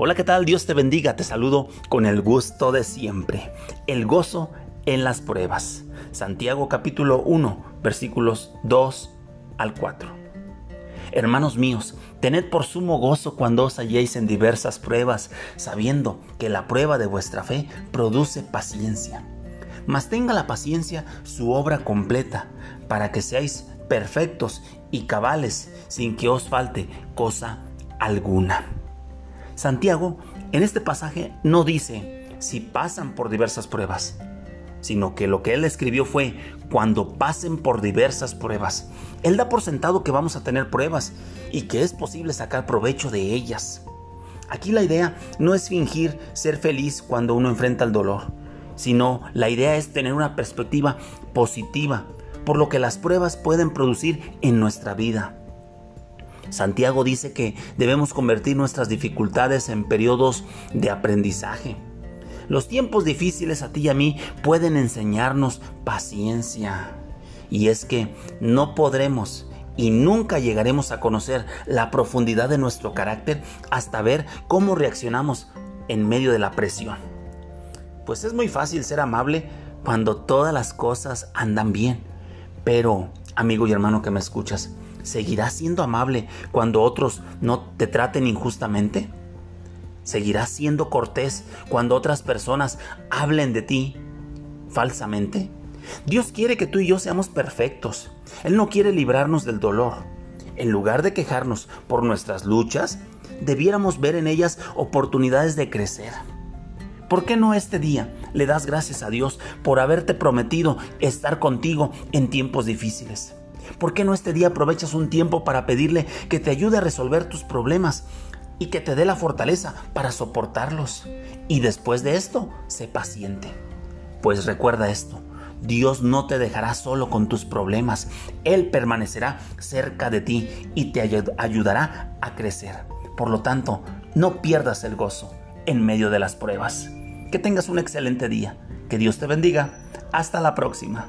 Hola, ¿qué tal? Dios te bendiga. Te saludo con el gusto de siempre. El gozo en las pruebas. Santiago capítulo 1, versículos 2 al 4. Hermanos míos, tened por sumo gozo cuando os halléis en diversas pruebas, sabiendo que la prueba de vuestra fe produce paciencia. Mas tenga la paciencia su obra completa, para que seáis perfectos y cabales, sin que os falte cosa alguna. Santiago en este pasaje no dice si pasan por diversas pruebas, sino que lo que él escribió fue cuando pasen por diversas pruebas. Él da por sentado que vamos a tener pruebas y que es posible sacar provecho de ellas. Aquí la idea no es fingir ser feliz cuando uno enfrenta el dolor, sino la idea es tener una perspectiva positiva por lo que las pruebas pueden producir en nuestra vida. Santiago dice que debemos convertir nuestras dificultades en periodos de aprendizaje. Los tiempos difíciles a ti y a mí pueden enseñarnos paciencia. Y es que no podremos y nunca llegaremos a conocer la profundidad de nuestro carácter hasta ver cómo reaccionamos en medio de la presión. Pues es muy fácil ser amable cuando todas las cosas andan bien. Pero, amigo y hermano que me escuchas, ¿Seguirás siendo amable cuando otros no te traten injustamente? ¿Seguirás siendo cortés cuando otras personas hablen de ti falsamente? Dios quiere que tú y yo seamos perfectos. Él no quiere librarnos del dolor. En lugar de quejarnos por nuestras luchas, debiéramos ver en ellas oportunidades de crecer. ¿Por qué no este día le das gracias a Dios por haberte prometido estar contigo en tiempos difíciles? ¿Por qué no este día aprovechas un tiempo para pedirle que te ayude a resolver tus problemas y que te dé la fortaleza para soportarlos? Y después de esto, sé paciente. Pues recuerda esto, Dios no te dejará solo con tus problemas. Él permanecerá cerca de ti y te ayudará a crecer. Por lo tanto, no pierdas el gozo en medio de las pruebas. Que tengas un excelente día. Que Dios te bendiga. Hasta la próxima.